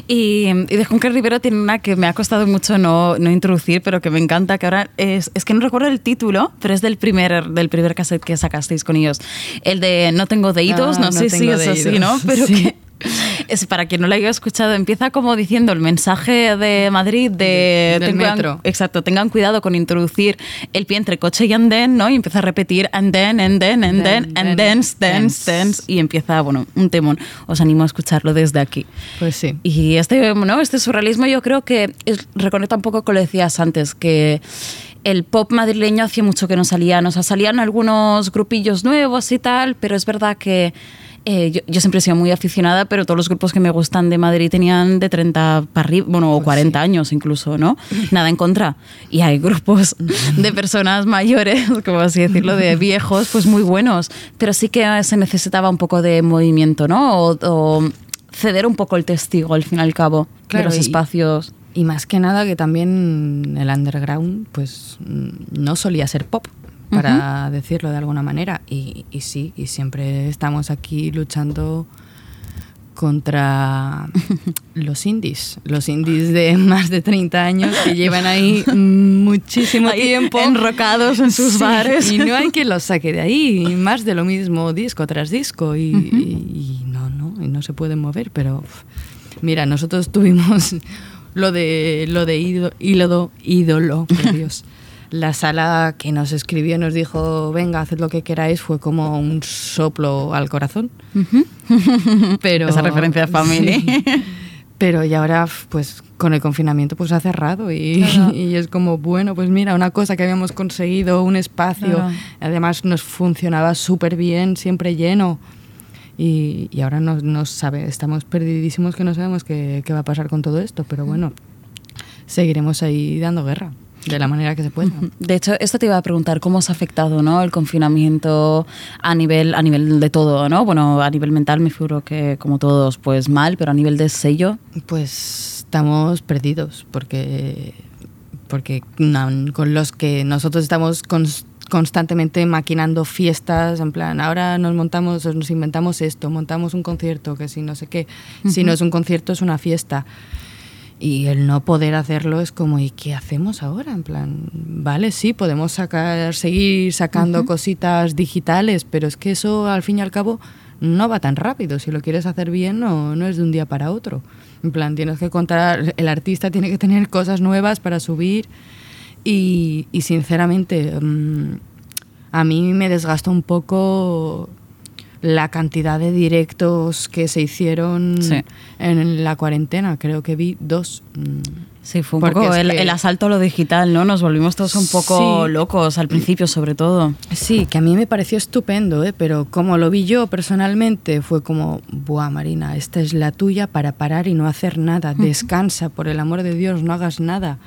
Y, y de Juncker Rivero tiene una que me ha costado mucho no, no introducir, pero que me encanta, que ahora es, es que no recuerdo el título, pero es del primer, del primer cassette que sacasteis con ellos. El de No tengo deditos, Ah, no, no sé si es así. ¿no? *laughs* Pero Sí. que *laughs* es para quien no lo haya escuchado, empieza como diciendo el mensaje de Madrid de... Del tengan- metro. exacto, tengan cuidado con introducir el pie entre coche y andén, ¿no? Y empieza a repetir and then, and then, and then, and then, dance, dance, dance. Y empieza, bueno, un temón. Os animo a escucharlo desde aquí. Pues sí. Y este, ¿no? este surrealismo yo creo que es- reconecta un poco con lo decías antes, que el pop madrileño hacía mucho que no salía. O sea, salían algunos grupillos nuevos y tal, pero es verdad que eh, yo, yo siempre he sido muy aficionada, pero todos los grupos que me gustan de Madrid tenían de 30 para arriba, bueno, o 40 años incluso, ¿no? Nada en contra. Y hay grupos *laughs* de personas mayores, como así decirlo, de viejos, pues muy buenos. Pero sí que se necesitaba un poco de movimiento, ¿no? O, o ceder un poco el testigo, al fin y al cabo, Claro, de los y- espacios. Y más que nada que también el underground pues no solía ser pop, para decirlo de alguna manera. Y, y sí, y siempre estamos aquí luchando contra *laughs* los indies, los indies de *laughs* más de 30 años que llevan ahí muchísimo Ahí tiempo enrocados en sus Sí, bares. y no hay quien los saque de ahí, más de lo mismo disco tras disco y, y- y no, no, y no se pueden mover, pero mira, nosotros tuvimos *laughs* lo de lo de ídolo, ídolo, ídolo, por Dios. La sala que nos escribió y nos dijo, venga, haced lo que queráis, fue como un soplo al corazón. *laughs* Pero, Esa referencia a Family. Sí. Pero y ahora, pues con el confinamiento, pues ha cerrado y, Claro. *laughs* y es como, bueno, pues mira, una cosa que habíamos conseguido, un espacio, Claro. además nos funcionaba súper bien, siempre lleno. Y, y ahora no, no sabe, estamos perdidísimos que no sabemos qué, qué va a pasar con todo esto, pero bueno, seguiremos ahí dando guerra, de la manera que se pueda. De hecho, esto te iba a preguntar, ¿cómo os ha afectado ¿no? el confinamiento a nivel, a nivel de todo? ¿no? Bueno, a nivel mental me figuro que como todos, pues mal, pero a nivel de sello, Pues estamos perdidos porque porque no, con los que nosotros estamos cons- constantemente maquinando fiestas, en plan, ahora nos montamos, o nos inventamos esto, montamos un concierto, que si no sé qué, si no es un concierto es una fiesta. Y el no poder hacerlo es como, ¿y qué hacemos ahora? En plan, vale, sí, podemos sacar, seguir sacando cositas digitales, pero es que eso al fin y al cabo no va tan rápido. Si lo quieres hacer bien, no, no es de un día para otro. En plan, tienes que contar, el artista tiene que tener cosas nuevas para subir y, y sinceramente, mm, a mí me desgastó un poco la cantidad de directos que se hicieron Sí. en la cuarentena. Creo que vi dos. Sí, fue un Porque poco el, que- el asalto a lo digital, ¿no? Nos volvimos todos un poco Sí. locos al principio, sobre todo. Sí, que a mí me pareció estupendo, ¿eh? pero como lo vi yo personalmente, fue como, buah, Marina, esta es la tuya para parar y no hacer nada. Descansa, por el amor de Dios, no hagas nada.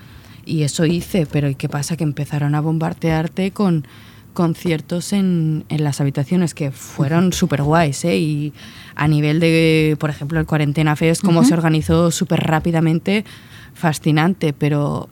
Y eso hice, pero ¿y qué pasa? Que empezaron a bombardearte con conciertos en, en las habitaciones que fueron súper guays, ¿eh? Y a nivel de, por ejemplo, el Cuarentena Fest, cómo se organizó súper rápidamente, fascinante, pero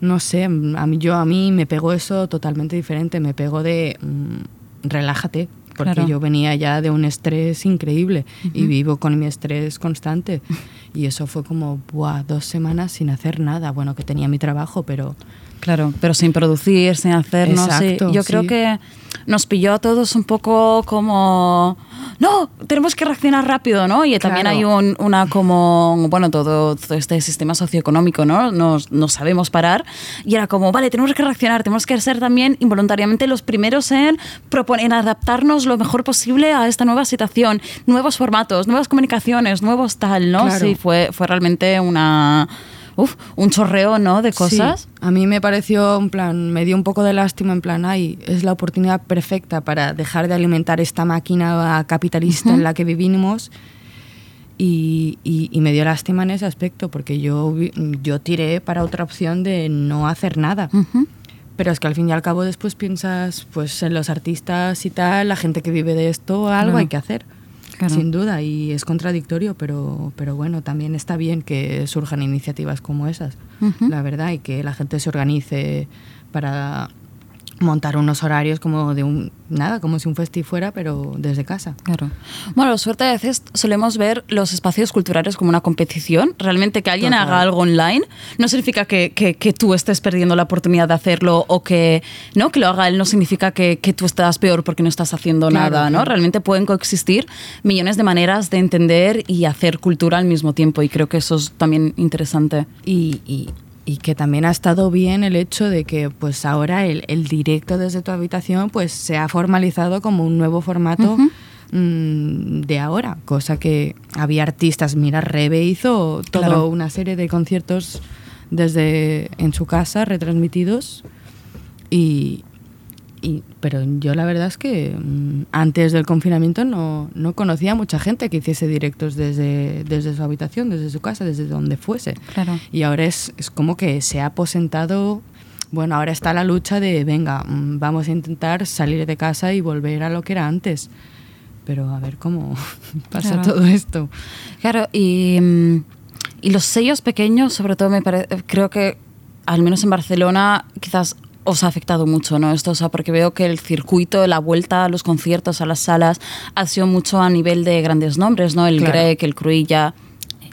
no sé, a mí, yo a mí me pegó eso totalmente diferente, me pegó de mm, relájate, porque Claro. yo venía ya de un estrés increíble y vivo con mi estrés constante. *laughs* Y eso fue como, buah, dos semanas sin hacer nada. Bueno, que tenía mi trabajo, pero Claro, pero sin producir, sin hacer, no sé. Exacto, Yo creo sí. que nos pilló a todos un poco como, no, tenemos que reaccionar rápido, ¿no? Y también Claro. hay un- una como, bueno, todo, todo este sistema socioeconómico, ¿no? Nos, no sabemos parar. Y era como, vale, tenemos que reaccionar, tenemos que ser también involuntariamente los primeros en, proponer, en adaptarnos lo mejor posible a esta nueva situación, nuevos formatos, nuevas comunicaciones, nuevos tal, ¿no? Claro. Sí, fue, fue realmente una... Uf, un chorreo, ¿no? De cosas. Sí, a mí me pareció, en plan, me dio un poco de lástima, en plan, ay, es la oportunidad perfecta para dejar de alimentar esta máquina capitalista en la que vivimos. Y, y- y me dio lástima en ese aspecto, porque yo, yo tiré para otra opción de no hacer nada. Pero es que al fin y al cabo después piensas, pues en los artistas y tal, la gente que vive de esto, algo hay que hacer. Claro. Sin duda, y es contradictorio, pero, pero bueno, también está bien que surjan iniciativas como esas, la verdad, y que la gente se organice para montar unos horarios como de un, nada, como si un festi fuera, pero desde casa. Claro. Bueno, suerte a veces solemos ver los espacios culturales como una competición. Realmente que alguien Total. haga algo online no significa que, que- que tú estés perdiendo la oportunidad de hacerlo o que no que lo haga él no significa que, que tú estás peor porque no estás haciendo Claro, nada, ¿no? claro. Realmente pueden coexistir millones de maneras de entender y hacer cultura al mismo tiempo y creo que eso es también interesante. Y, y- y que también ha estado bien el hecho de que pues ahora el, el directo desde tu habitación pues se ha formalizado como un nuevo formato mm, de ahora, cosa que había artistas, mira, Rebe hizo toda Claro. una serie de conciertos desde en su casa retransmitidos y, y- pero yo la verdad es que mm, antes del confinamiento no, no conocía a mucha gente que hiciese directos desde, desde su habitación, desde su casa, desde donde fuese. Claro. Y ahora es, es como que se ha aposentado, bueno, ahora está la lucha de, venga, mm, vamos a intentar salir de casa y volver a lo que era antes. Pero a ver cómo *laughs* pasa Claro. todo esto. Claro, y, mm, y los sellos pequeños, sobre todo, me creo que, al menos en Barcelona, quizás os ha afectado mucho, ¿no? Esto, o sea, porque veo que el circuito, la vuelta a los conciertos, a las salas, ha sido mucho a nivel de grandes nombres, ¿no? El Claro. Grec, el Cruilla,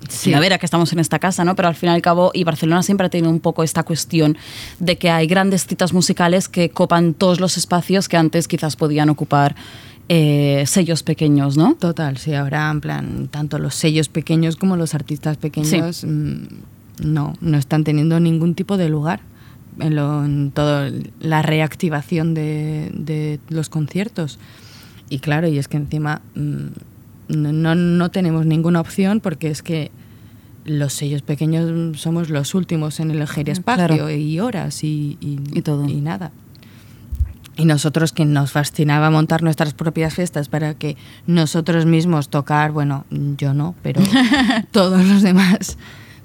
Sí. Primavera, que estamos en esta casa, ¿no? Pero al fin y al cabo, y Barcelona siempre ha tenido un poco esta cuestión de que hay grandes citas musicales que copan todos los espacios que antes quizás podían ocupar eh, sellos pequeños, ¿no? Total, sí, ahora en plan, tanto los sellos pequeños como los artistas pequeños mm, no, no están teniendo ningún tipo de lugar en, lo, en toda la reactivación de, de los conciertos. Y claro, y es que encima mm, no, no, no tenemos ninguna opción porque es que los sellos pequeños somos los últimos en elegir espacio Claro. y horas y, y, Y todo. y nada. Y nosotros que nos fascinaba montar nuestras propias fiestas para que nosotros mismos tocar, bueno, yo no, pero *laughs* todos los demás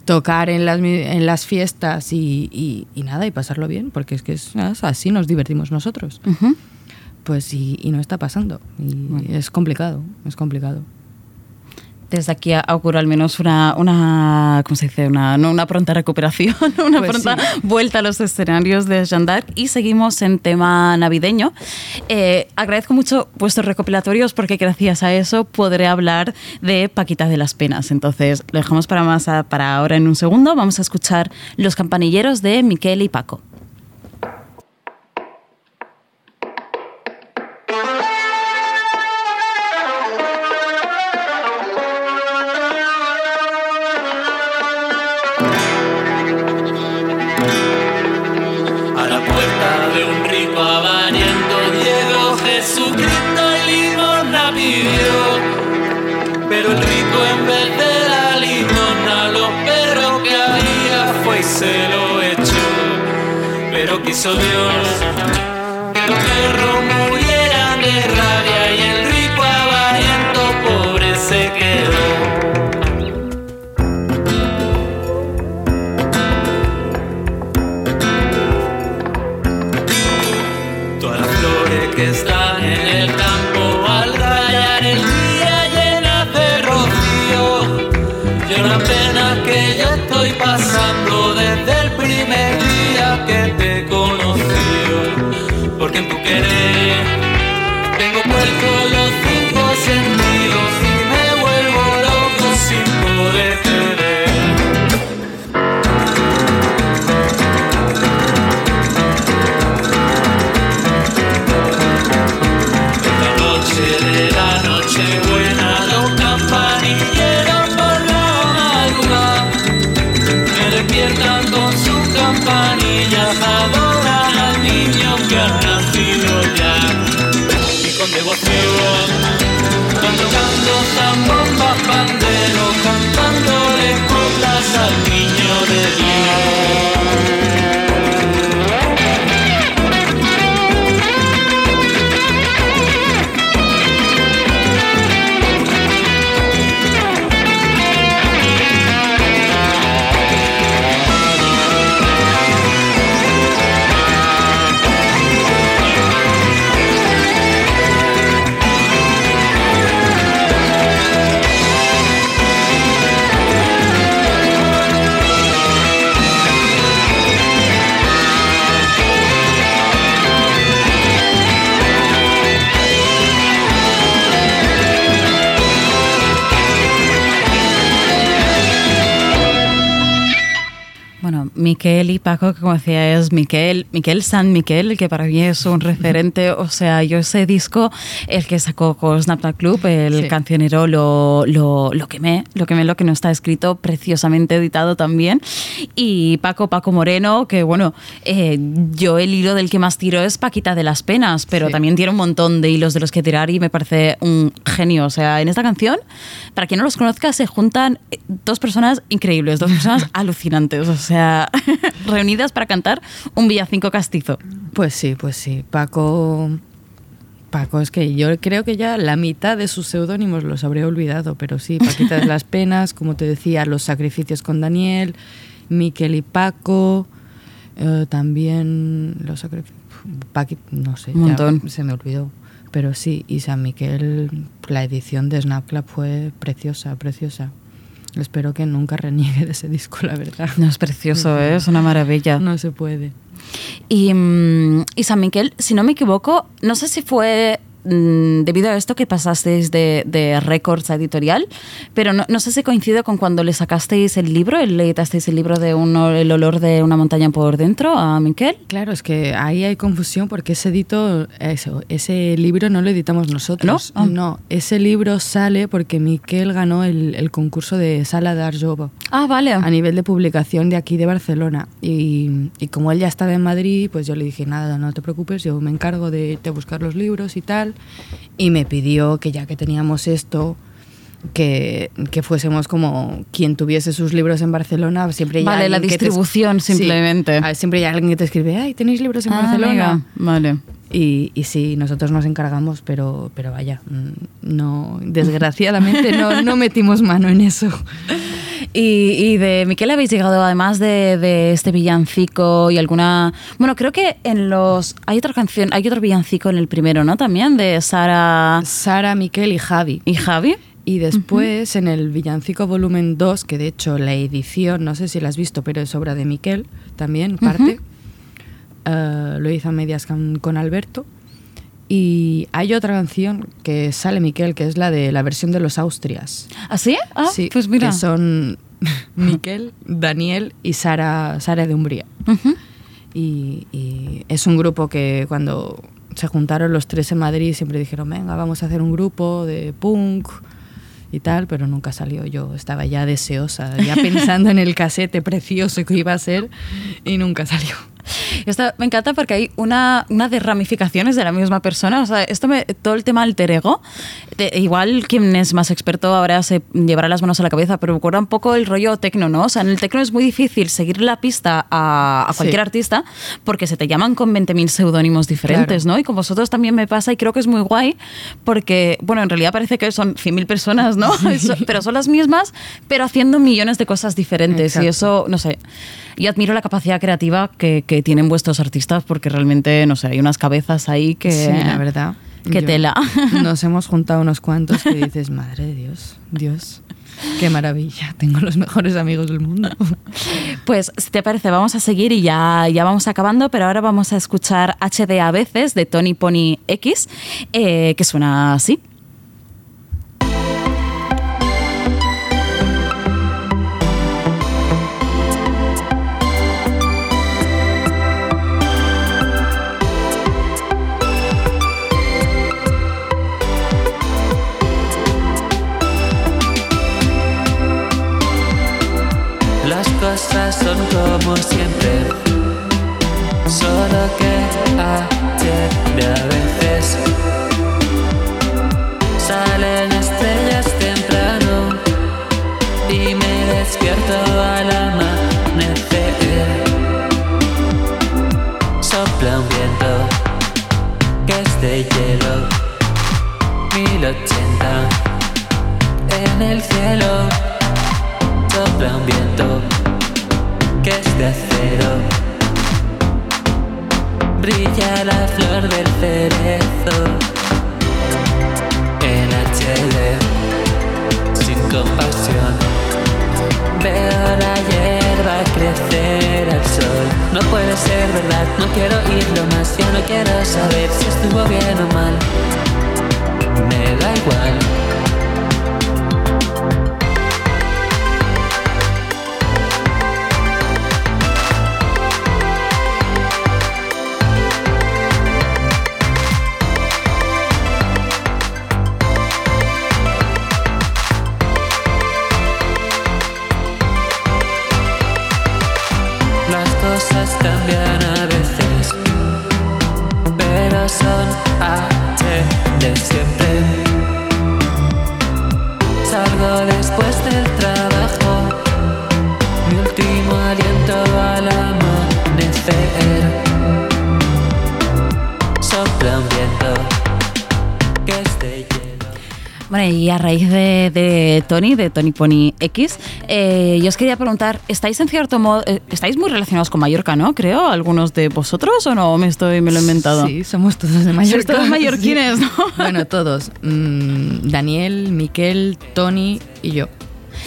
tocar en las, en las fiestas y, y- y nada, y pasarlo bien, porque es que es, así nos divertimos nosotros. Pues y, y no está pasando. Y es complicado, es complicado. Desde aquí auguro al menos una, una ¿cómo se dice? Una, no una pronta recuperación, *laughs* una Pues pronta sí. vuelta a los escenarios de Jeanne d'Arc y seguimos en tema navideño. Eh, agradezco mucho vuestros recopilatorios porque gracias a eso podré hablar de Paquita de las Penas. Entonces lo dejamos para, más a- para ahora en un segundo. Vamos a escuchar Los Campanilleros de Miquel y Paco. Que te conocí. Porque en tu querer tengo puestos Miquel y Paco, que como decía, es Miquel, Miquel San Miquel, que para mí es un referente. O sea, yo ese disco, el que sacó con Snapchat Club, el Sí. cancionero, lo, lo, lo quemé, lo quemé, lo que no está escrito, preciosamente editado también. Y Paco, Paco Moreno, que bueno, eh, yo el hilo del que más tiro es Paquita de las Penas, pero Sí. también tiene un montón de hilos de los que tirar y me parece un genio. O sea, en esta canción, para quien no los conozca, se juntan eh, dos personas increíbles, dos personas *laughs* alucinantes. O sea, *laughs* reunidas para cantar un villancico castizo. Pues sí, pues sí. Paco. Paco, es que yo creo que ya la mitad de sus seudónimos los habré olvidado, pero sí, Paquita de las *laughs* Penas, como te decía, Los Sacrificios con Daniel, Miquel y Paco, eh, también Los Sacrificios. no sé, Un montón. se me olvidó. Pero sí, y San Miquel, la edición de Snap Club fue preciosa, preciosa. Espero que nunca reniegue de ese disco, la verdad. No, es precioso, ¿eh? es una maravilla. No se puede. Y, mm, y San Miquel, si no me equivoco, no sé si fue mm, debido a esto que pasasteis de, de Records a editorial, pero no, no sé si coincide con cuando le sacasteis el libro, le editasteis el libro de uno- El olor de una montaña por dentro a Miquel. Claro, es que ahí hay confusión porque ese edito, eso, ese libro no lo editamos nosotros. ¿No? Ah. No, ese libro sale porque Miquel ganó el, el concurso de Sala d'Art Jove Ah, vale. a nivel de publicación de aquí de Barcelona. Y, y como él ya estaba en Madrid, pues yo le dije, nada, no te preocupes, yo me encargo de irte a buscar los libros y tal. Y me pidió que ya que teníamos esto, que, que fuésemos como quien tuviese sus libros en Barcelona, siempre hay Vale, la que te- distribución Sí, simplemente. ah, siempre hay alguien que te escribe, ay, ¿tenéis libros en Ah, Barcelona? Vale. Y, y sí, nosotros nos encargamos, pero, pero vaya, mm, no, desgraciadamente no, *laughs* no metimos mano en eso. Y, y de Miquel habéis llegado, además de, de este villancico y alguna. Bueno, creo que en los. Hay otra canción, hay otro villancico en el primero, ¿no? También de Sara Sara, Miquel y Javi. y Javi. Y después en el Villancico Volumen 2, que de hecho la edición, no sé si la has visto, pero es obra de Miquel también, parte, eh, lo hizo a medias con, con Alberto. Y hay otra canción que sale Miquel, que es la de la versión de los Austrias. ¿Ah, sí? Ah, sí, pues mira. Que son *laughs* Miquel, Daniel y Sara, Sara de Umbría. Ujú. Y, y es un grupo que cuando se juntaron los tres en Madrid siempre dijeron, venga, vamos a hacer un grupo de punk y tal, pero nunca salió. Yo estaba ya deseosa, ya *laughs* pensando en el casete precioso que iba a ser y nunca salió. Me encanta porque hay una, una de ramificaciones de la misma persona. O sea, esto me, todo el tema alter ego, de- igual quien es más experto ahora se llevará las manos a la cabeza, pero me acuerda un poco el rollo tecno, ¿no? O sea, en el tecno es muy difícil seguir la pista a, a cualquier Sí. artista porque se te llaman con 20.000 seudónimos diferentes, Claro. ¿no? Y con vosotros también me pasa y creo que es muy guay porque, bueno, en realidad parece que son 100.000 personas, ¿no? Eso- *laughs* pero son las mismas, pero haciendo millones de cosas diferentes. Y Exacto. eso, no sé, yo admiro la capacidad creativa que, que tienen vuestros artistas porque realmente, no sé, hay unas cabezas ahí que... Sí, la verdad. Yo- tela. *laughs* Nos hemos juntado unos cuantos que dices, madre de Dios, Dios, qué maravilla, tengo los mejores amigos del mundo. *laughs* Pues, si te parece, vamos a seguir y ya, ya vamos acabando, pero ahora vamos a escuchar HD a veces de Tony Pony X, eh, que suena así. Cosas son como siempre, solo que ayer de a veces salen estrellas temprano y me despierto al amanecer. Sopla un viento que es de hielo, 1080 en el cielo sopla un viento que es de acero. Brilla la flor del cerezo en HD sin compasión. Veo la hierba crecer al sol. No puede ser verdad, no quiero oírlo más. Ya no quiero saber si estuvo bien o mal. Me da igual. Tony, de Tony Pony X, eh, yo os quería preguntar, ¿estáis en cierto modo, eh, estáis muy relacionados con Mallorca, no? Creo, algunos de vosotros, ¿o no? Me estoy, me lo he inventado. Sí, somos todos de Mallorca. todos *laughs* mallorquines, Sí. ¿no? *laughs* Bueno, todos. Mm, Daniel, Miquel, Tony y yo.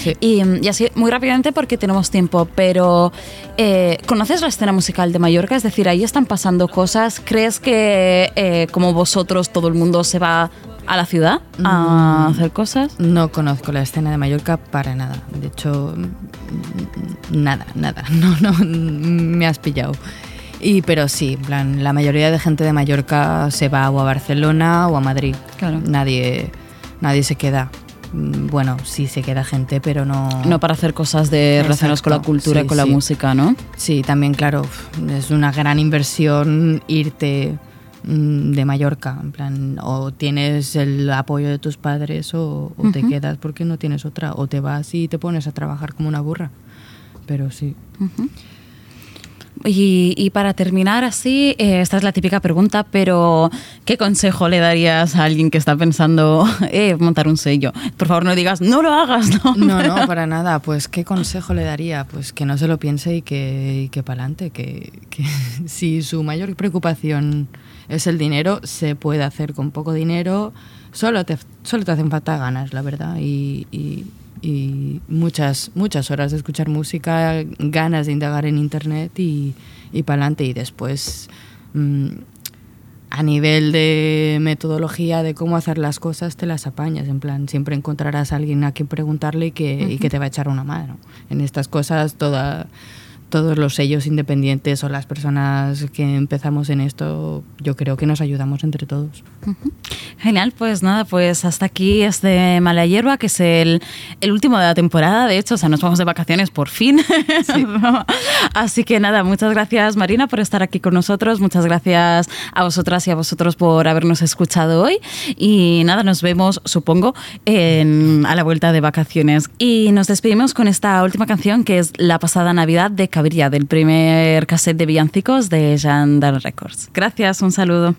Sí. Y, y así, muy rápidamente porque tenemos tiempo, pero eh, ¿conoces la escena musical de Mallorca? Es decir, ahí están pasando cosas. ¿Crees que, eh, como vosotros, todo el mundo se va a la ciudad a Mm. hacer cosas? No conozco la escena de Mallorca para nada. De hecho, mm, nada, nada. *laughs* No, no, me has pillado. Y, pero sí, plan, la mayoría de gente de Mallorca se va o a Barcelona o a Madrid. Claro. Nadie, nadie se queda. Mm, Bueno, sí se queda gente, pero no. No para hacer cosas de relacionadas con la cultura y sí, con la música, ¿no? Sí, también, claro, es una gran inversión irte mm, de Mallorca. En plan, o tienes el apoyo de tus padres o, o te quedas porque no tienes otra. O te vas y te pones a trabajar como una burra. Pero sí. Y, y para terminar así, eh, esta es la típica pregunta, pero ¿qué consejo le darías a alguien que está pensando *laughs* eh, montar un sello? Por favor, no digas, no lo hagas, ¿no? *laughs* No, no, *laughs* para nada. Pues, ¿qué consejo le daría? Pues que no se lo piense y que, y que para adelante. Que, que si su mayor preocupación es el dinero, se puede hacer con poco dinero, solo te, solo te hacen falta ganas, la verdad, y, y- y muchas, muchas horas de escuchar música, ganas de indagar en internet y, y para adelante. Y después, mm, a nivel de metodología de cómo hacer las cosas, te las apañas. En plan, siempre encontrarás a alguien a quien preguntarle y que, y que te va a echar una mano. En estas cosas, toda, todos los sellos independientes o las personas que empezamos en esto, yo creo que nos ayudamos entre todos. Genial, pues nada, pues hasta aquí este Mala Hierba, que es el, el último de la temporada, de hecho, o sea, nos vamos de vacaciones por fin. *laughs* Así que nada, muchas gracias Marina por estar aquí con nosotros, muchas gracias a vosotras y a vosotros por habernos escuchado hoy y nada, nos vemos, supongo, en- a la vuelta de vacaciones. Y nos despedimos con esta última canción que es La pasada Navidad de Del primer cassette de villancicos de Gendarme Records. Gracias, un saludo.